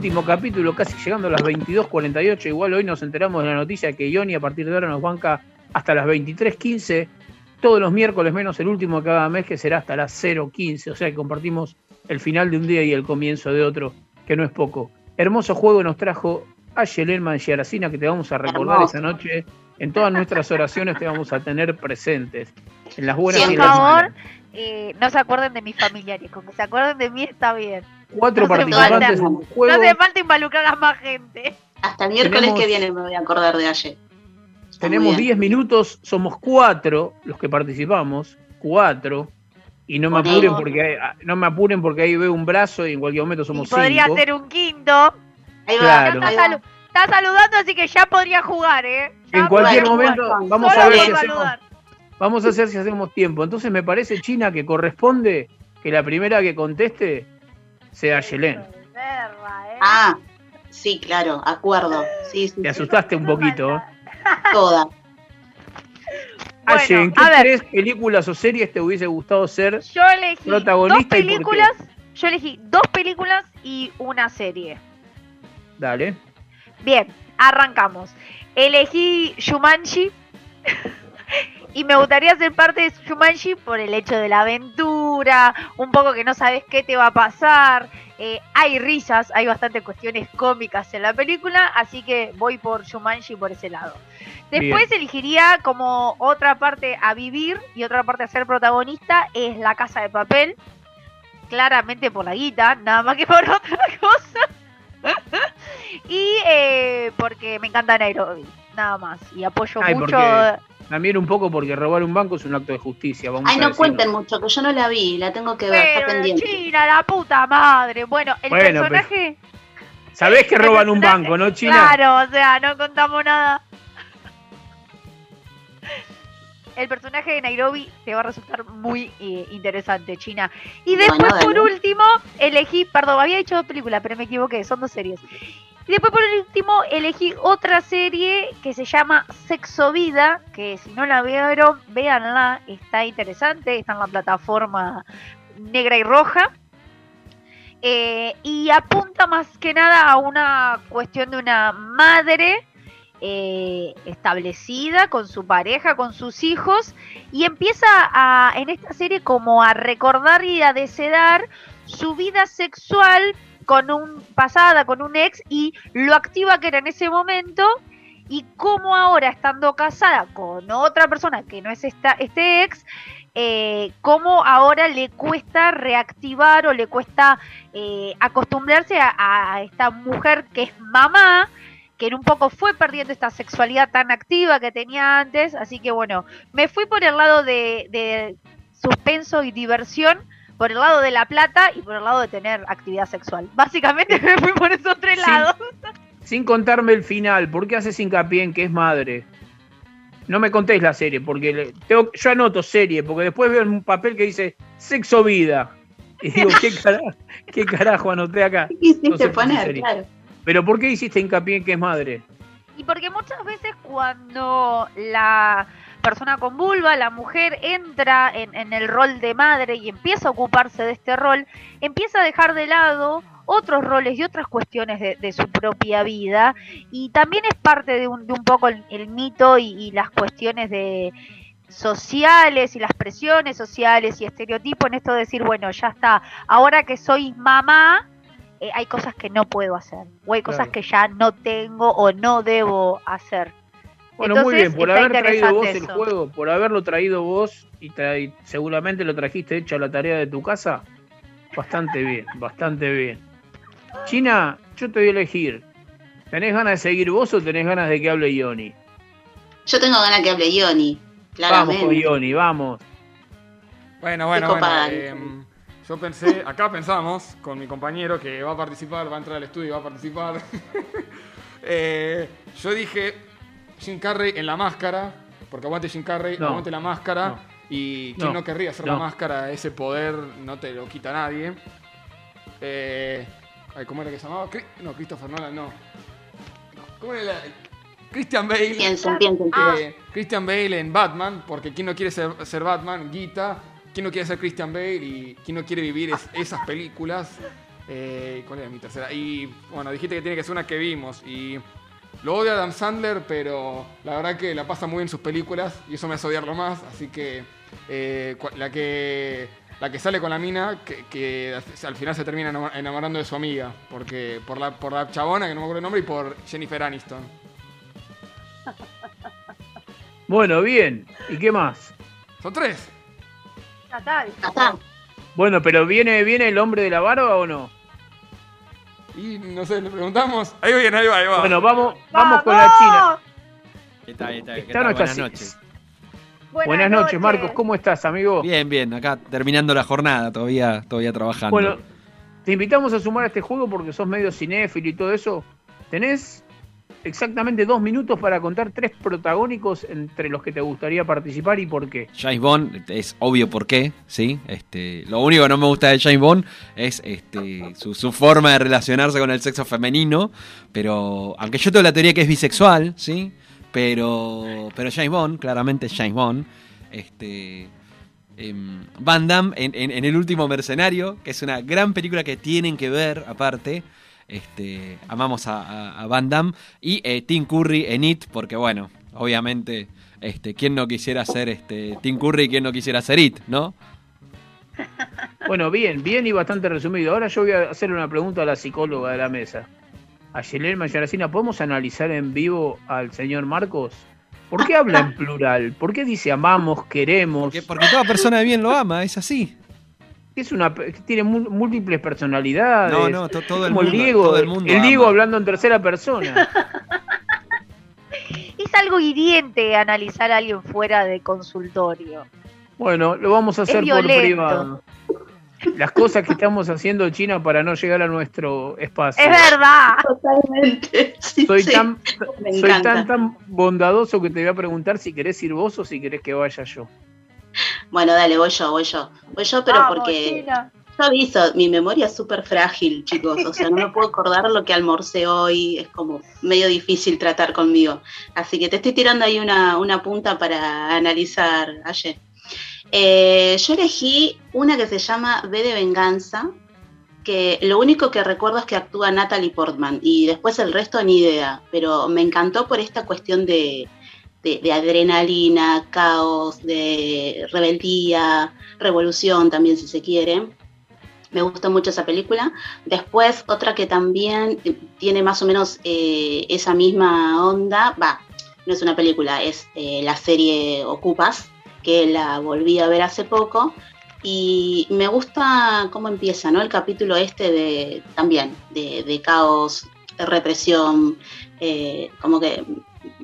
Último capítulo, casi llegando a las 22.48. Igual hoy nos enteramos de la noticia que Ioni a partir de ahora nos banca hasta las 23.15, todos los miércoles menos el último de cada mes que será hasta las 0.15. O sea que compartimos el final de un día y el comienzo de otro, que no es poco. Hermoso juego nos trajo a Yelén Mangiaracina, que te vamos a recordar Hermoso. esa noche. En todas nuestras oraciones te vamos a tener presentes. En las buenas Por y en las favor, malas. eh, no se acuerden de mis familiares. Con que se acuerden de mí está bien. Cuatro no hace participantes falta- en el No hace falta involucrar a más gente. Hasta el miércoles Tenemos- que viene me voy a acordar de ayer. Está Tenemos bien. 10 minutos, somos cuatro los que participamos, cuatro. Y no me apuren porque hay- ah, no me apuren porque ahí veo un brazo y en cualquier momento Y somos podría cinco. ser un quinto. Ahí va, Claro. Está, va. salu- está saludando, así que ya podría jugar, ¿eh? Ya En cualquier momento jugar. vamos Solo a ver si hacemos, vamos a hacer si hacemos tiempo. Entonces me parece, China, que corresponde que la primera que conteste sea Yelén. ¿eh? Ah, sí, claro, acuerdo. Sí, sí, Te sí, asustaste un poquito. toda. (laughs) Aye, ¿en qué a ver. tres películas o series te hubiese gustado ser Yo elegí dos protagonista y por qué? películas. Yo elegí dos películas y una serie. Dale. Bien, arrancamos. Elegí Shumanji. (laughs) y me gustaría ser parte de Shumanji por el hecho de la aventura, un poco que no sabes qué te va a pasar. eh, hay risas, hay bastantes cuestiones cómicas en la película, así que voy por Shumanji por ese lado. Después Bien. elegiría como otra parte a vivir y otra parte a ser protagonista es La Casa de Papel. Claramente por la guita, nada más que por (laughs) otra cosa. (laughs) y eh, porque me encanta Nairobi, nada más. Y apoyo Ay, mucho. porque también un poco porque robar un banco es un acto de justicia. Vamos Ay, no cuenten mucho, que yo no la vi, la tengo que ver, está Pero pendiente. China, la puta madre. Bueno, el Bueno, personaje. Sabés que roban un banco, ¿no, China? Claro, o sea, no contamos nada. El personaje de Nairobi te va a resultar muy eh, interesante, China. Y después, Bueno, por dale. último, elegí, perdón, había dicho dos películas, pero me equivoqué, son dos series. Y después, por último, elegí otra serie que se llama Sexo Vida, que si no la vieron, véanla, está interesante, está en la plataforma negra y roja. Eh, y apunta más que nada a una cuestión de una madre eh, establecida con su pareja, con sus hijos, y empieza a, en esta serie como a recordar y a desedar su vida sexual con un pasada, con un ex, y lo activa que era en ese momento, y cómo ahora, estando casada con otra persona que no es esta, este ex, eh, cómo ahora le cuesta reactivar o le cuesta eh, acostumbrarse a, a esta mujer que es mamá, que en un poco fue perdiendo esta sexualidad tan activa que tenía antes. Así que bueno, me fui por el lado de, de suspenso y diversión, por el lado de la plata y por el lado de tener actividad sexual. Básicamente (laughs) me fui por esos tres lados. Sin contarme el final, ¿por qué haces hincapié en que es madre? No me contéis la serie, porque le- tengo, yo anoto serie, porque después veo un papel que dice sexo vida. Y digo, ¿qué carajo, qué carajo anoté acá? ¿Qué quisiste No sé por qué poner? serie. Claro. Pero ¿por qué hiciste hincapié en que es madre? Y porque muchas veces cuando la persona con vulva, la mujer, entra en, el rol de madre y empieza a ocuparse de este rol, empieza a dejar de lado otros roles y otras cuestiones de, de su propia vida. Y también es parte de un, de un poco el, el mito y, y las cuestiones de sociales y las presiones sociales y estereotipos en esto de decir, bueno, ya está, ahora que soy mamá, eh, hay cosas que no puedo hacer, o hay cosas Claro. que ya no tengo o no debo hacer. Bueno, muy bien, por haber traído vos el juego, por haberlo traído vos y tra- seguramente lo trajiste hecho a la tarea de tu casa, bastante (laughs) bien, bastante bien. China, yo te voy a elegir. ¿Tenés ganas de seguir vos o tenés ganas de que hable Ioni? Yo tengo ganas que hable Ioni, Vamos claramente. con Ioni, vamos. Bueno, bueno, bueno. copada. Yo pensé, acá pensamos con mi compañero que va a participar, va a entrar al estudio y va a participar. (laughs) Eh, yo dije Jim Carrey en la máscara, porque aguante Jim Carrey, No. aguante la máscara. No. Y quien no, No. querría hacer No. la máscara, ese poder no te lo quita nadie. Eh, ay, ¿Cómo era que se llamaba? No, Christopher Nolan, no. ¿Cómo era? la- Christian Bale. Piensen, piensen, Eh, Christian Bale en Batman, porque ¿quién no quiere ser, ser Batman? Guita. ¿Quién no quiere ser Christian Bale? Y ¿quién no quiere vivir es- esas películas? Eh, ¿Cuál era mi tercera? Y bueno, dijiste que tiene que ser una que vimos. Y lo odio a Adam Sandler, pero la verdad que la pasa muy bien en sus películas y eso me hace odiarlo más. Así que eh, la que la que sale con la mina, que, que al final se termina enamo- enamorando de su amiga. Porque por la, por la chabona, que no me acuerdo el nombre, y por Jennifer Aniston. Bueno, bien. ¿Y qué más? Son tres. Ya está, Acá. Bueno, pero ¿viene, ¿viene el hombre de la barba o no? Y no sé, le preguntamos. Ahí viene, ahí va, ahí va. Bueno, vamos, vamos con la China. ¿Qué tal, qué tal, qué Está tal? nuestra Buenas noches. Buenas, noches, Marcos. ¿Cómo estás, amigo? Bien, bien, acá terminando la jornada, todavía, todavía trabajando. Bueno, te invitamos a sumar a este juego porque sos medio cinéfilo y todo eso. Tenés exactamente dos minutos para contar tres protagónicos entre los que te gustaría participar y por qué. James Bond, es obvio por qué, ¿sí? Este, lo único que no me gusta de James Bond es este, su, su forma de relacionarse con el sexo femenino, pero aunque yo tengo la teoría que es bisexual, ¿sí? Pero, pero James Bond, claramente es James Bond, este, em, Van Damme en El Último Mercenario, que es una gran película que tienen que ver aparte. Este, amamos a, a- a Van Damme. Y eh, Tim Curry en It, porque bueno, obviamente, este, ¿quién no quisiera ser este, Tim Curry y quién no quisiera ser It, no? (laughs) Bueno, bien, bien y bastante resumido. Ahora yo voy a hacer una pregunta a la psicóloga de la mesa. A Yelén Mayaracina, ¿podemos analizar en vivo al señor Marcos? ¿Por qué habla en plural? ¿Por qué dice amamos, queremos? Porque, porque toda persona de bien lo ama, es así. Es una, tiene múltiples personalidades. No, no, to- todo el Como mundo- Diego, todo el mundo el Diego ama. hablando en tercera persona. (laughs) Es algo hiriente analizar a alguien fuera de consultorio. Bueno, lo vamos a hacer por privado. Las cosas que estamos haciendo China para no llegar a nuestro espacio. Es verdad. Totalmente. Sí, Soy, sí. tan, soy tan, tan bondadoso que te voy a preguntar si querés ir vos o si querés que vaya yo. Bueno, dale, voy yo, voy yo. Voy yo, pero porque yo aviso, mi memoria es súper frágil, chicos. O sea, no me puedo acordar lo que almorcé hoy. Es como medio difícil tratar conmigo. Así que te estoy tirando ahí una, una punta para analizar ayer. Eh, yo elegí una que se llama V de Venganza, que lo único que recuerdo es que actúa Natalie Portman y después el resto ni idea, pero me encantó por esta cuestión de, de- adrenalina, caos, de rebeldía, revolución también si se quiere. Me gustó mucho esa película. Después otra que también tiene más o menos eh, esa misma onda, va, no es una película, es eh, la serie Ocupas, que la volví a ver hace poco. Y me gusta cómo empieza, ¿no? El capítulo este de también, de, de caos, represión, eh, como que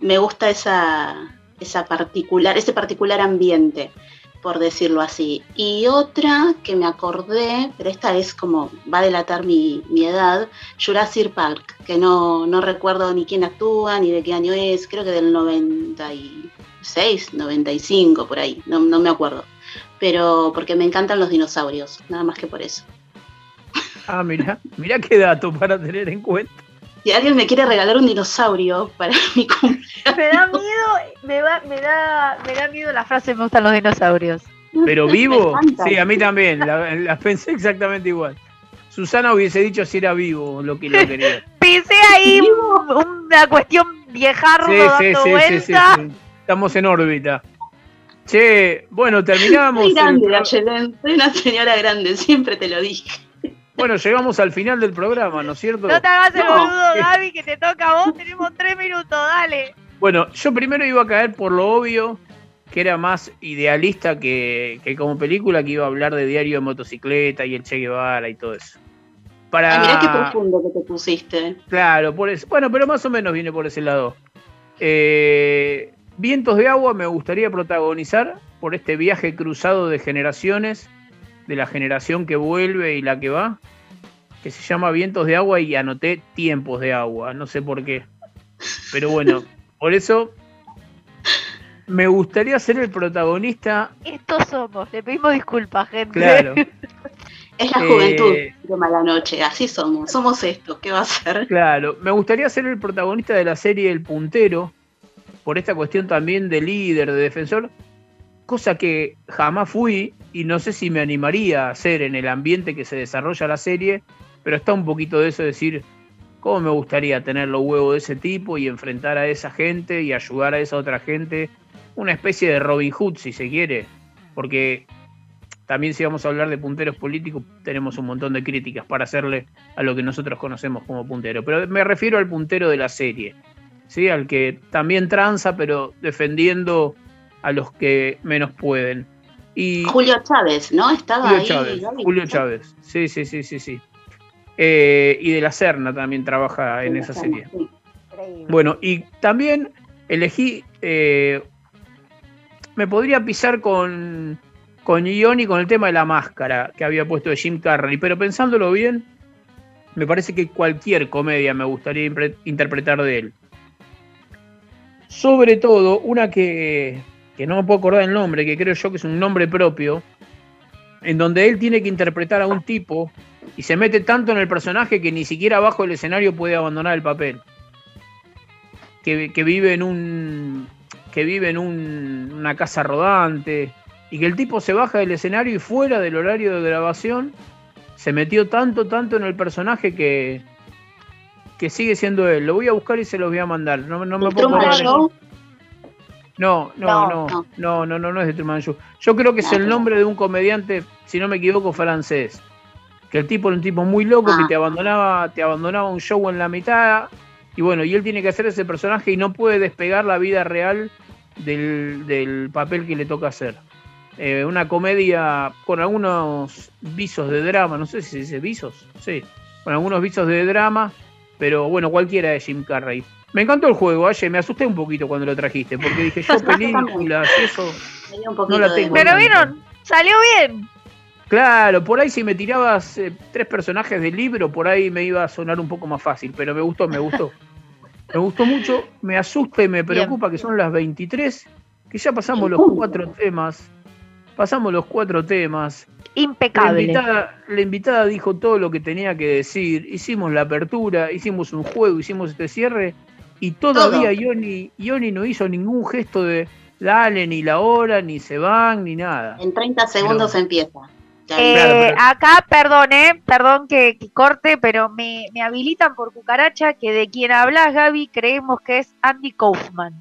me gusta esa, esa particular, ese particular ambiente, por decirlo así. Y otra que me acordé, pero esta es como, va a delatar mi, mi edad, Jurassic Park, que no, no recuerdo ni quién actúa, ni de qué año es, creo que del 96, 95, por ahí, no, no me acuerdo. Pero porque me encantan los dinosaurios, nada más que por eso. Ah, mira, mira qué dato para tener en cuenta. Si alguien me quiere regalar un dinosaurio para (laughs) mi cumpleaños. Me da miedo, me, va- me da, me da miedo la frase me gustan los dinosaurios. Pero (laughs) vivo, sí, a mí también, la, la pensé exactamente igual. Susana hubiese dicho si era vivo lo que lo quería. (laughs) Pensé ahí un- una cuestión viejardo Sí, dando sí, sí, vuelta. sí, sí. Estamos en órbita. Che, bueno, terminamos. Soy grande, soy una señora grande, siempre te lo dije. Bueno, llegamos al final del programa, ¿no es cierto? No te hagas el No. boludo, Gaby, que te toca a vos. Tenemos tres minutos, dale. Bueno, yo primero iba a caer por lo obvio, que era más idealista que, que como película, que iba a hablar de diario de motocicleta y el Che Guevara y todo eso. Para... Mirá qué profundo que te pusiste. Claro, por eso. Bueno, pero más o menos viene por ese lado. Eh, Vientos de agua me gustaría protagonizar por este viaje cruzado de generaciones, de la generación que vuelve y la que va, que se llama Vientos de agua y anoté tiempos de agua, no sé por qué. Pero bueno, (laughs) por eso me gustaría ser el protagonista, Estos somos, le pedimos disculpas, gente. claro. (laughs) Es la Eh, juventud de mala noche, así somos, somos esto, ¿qué va a ser? Claro, me gustaría ser el protagonista de la serie El Puntero, por esta cuestión también de líder, de defensor, cosa que jamás fui y no sé si me animaría a hacer en el ambiente que se desarrolla la serie, pero está un poquito de eso de decir, ¿cómo me gustaría tener los huevos de ese tipo y enfrentar a esa gente y ayudar a esa otra gente? Una especie de Robin Hood, si se quiere, porque también si vamos a hablar de punteros políticos, tenemos un montón de críticas para hacerle a lo que nosotros conocemos como puntero. Pero me refiero al puntero de la serie, ¿sí? al que también tranza, pero defendiendo a los que menos pueden. Y Julio Chávez, ¿no? Estaba Julio ahí. Chávez. Julio Chávez, sí, sí, sí, sí, sí. Eh, y de la Serna también trabaja en esa serie. Bueno, y también elegí, eh, me podría pisar con, con Ioni con el tema de la máscara que había puesto de Jim Carrey, pero pensándolo bien, me parece que cualquier comedia me gustaría impre- interpretar de él. Sobre todo, una que, que no me puedo acordar el nombre, que creo yo que es un nombre propio, en donde él tiene que interpretar a un tipo y se mete tanto en el personaje que ni siquiera abajo del escenario puede abandonar el papel. Que, que vive en un. que vive en un- una casa rodante. Y que el tipo se baja del escenario y fuera del horario de grabación se metió tanto, tanto en el personaje que. que sigue siendo él. Lo voy a buscar y se los voy a mandar. No, no me ¿El puedo no, no, No, no, no. no, no, es de Truman Show. Yo creo que es Ah, el nombre de un comediante, si no me equivoco, francés. Que el tipo era un tipo muy loco Ah. que te abandonaba, te abandonaba un show en la mitad. Y bueno, y él tiene que hacer ese personaje y no puede despegar la vida real del, del papel que le toca hacer. Eh, una comedia con algunos visos de drama, no sé si se dice visos, sí, con algunos visos de drama, pero bueno, cualquiera de Jim Carrey. Me encantó el juego, Aye, me asusté un poquito cuando lo trajiste, porque dije yo (laughs) películas y eso no poquito la de- tengo. Pero vieron, salió bien. Claro, por ahí si me tirabas eh, tres personajes del libro, por ahí me iba a sonar un poco más fácil, pero me gustó, me gustó. (laughs) Me gustó mucho, me asusta y me preocupa que son las 23, que ya pasamos los cuatro temas. Pasamos los cuatro temas. La Impecable. invitada, la invitada dijo todo lo que tenía que decir. Hicimos la apertura, hicimos un juego, hicimos este cierre. Y todavía Ioni, Ioni no hizo ningún gesto de dale, ni la hora, ni se van, ni nada. En 30 segundos empieza. Ya Eh, Claro, pero- Acá, perdón, eh, perdón que, que corte, pero me, me habilitan por cucaracha que de quien hablas, Gaby, creemos que es Andy Kaufman.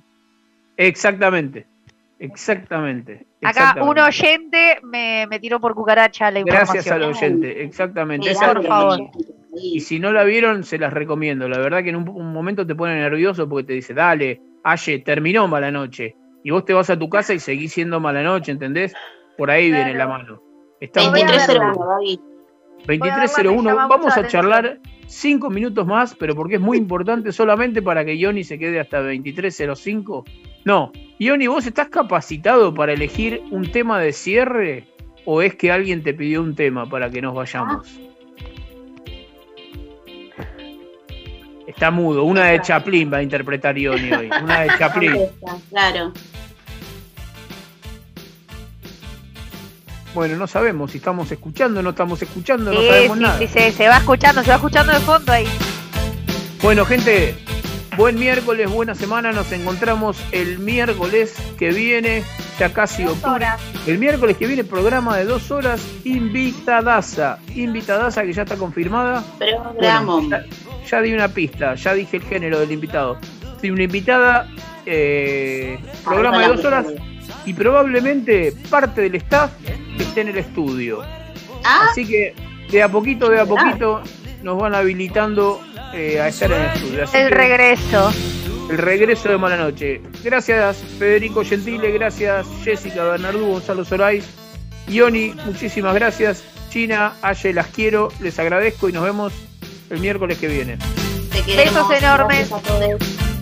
Exactamente. Exactamente. Acá un oyente me, me tiró por cucaracha la información. Gracias al oyente, exactamente. Esa- por favor. Y si no la vieron, se las recomiendo. La verdad que en un, un momento te pone nervioso porque te dice, dale, Aye, terminó mala noche. Y vos te vas a tu casa y seguís siendo mala noche, ¿entendés? Por ahí viene la mano. Está muy 2301, bueno. Gaby. 2301. me llama Vamos a la charlar cinco minutos más, pero porque es muy (laughs) importante solamente para que Ioni se quede hasta 2305. No, Ioni, ¿vos estás capacitado para elegir un tema de cierre o es que alguien te pidió un tema para que nos vayamos? Está mudo. Una de Chaplin va a interpretar Ioni hoy. (laughs) Una de Chaplin. Claro. Bueno, no sabemos si estamos escuchando o no estamos escuchando, no Sí, sabemos sí, nada. sí, se, se va escuchando, se va escuchando de fondo ahí. Bueno, gente, buen miércoles, buena semana. Nos encontramos el miércoles que viene, ya casi octubre. El miércoles que viene, programa de dos horas, invitadaza. Invitadaza que ya está confirmada. Programa. Bueno, ya, ya di una pista, ya dije el género del invitado. Soy una invitada, eh, programa de dos horas y probablemente parte del staff esté en el estudio. Ah. Así que de a poquito, de a poquito nos van habilitando eh, a estar en el estudio. Así El que- regreso. el regreso de Mala Noche. Gracias Federico Gentile, gracias Jessica Bernardú, Gonzalo Sorais, Ioni, muchísimas gracias. China, Aye, las quiero, les agradezco y nos vemos el miércoles que viene. Besos enormes. Gracias a todos.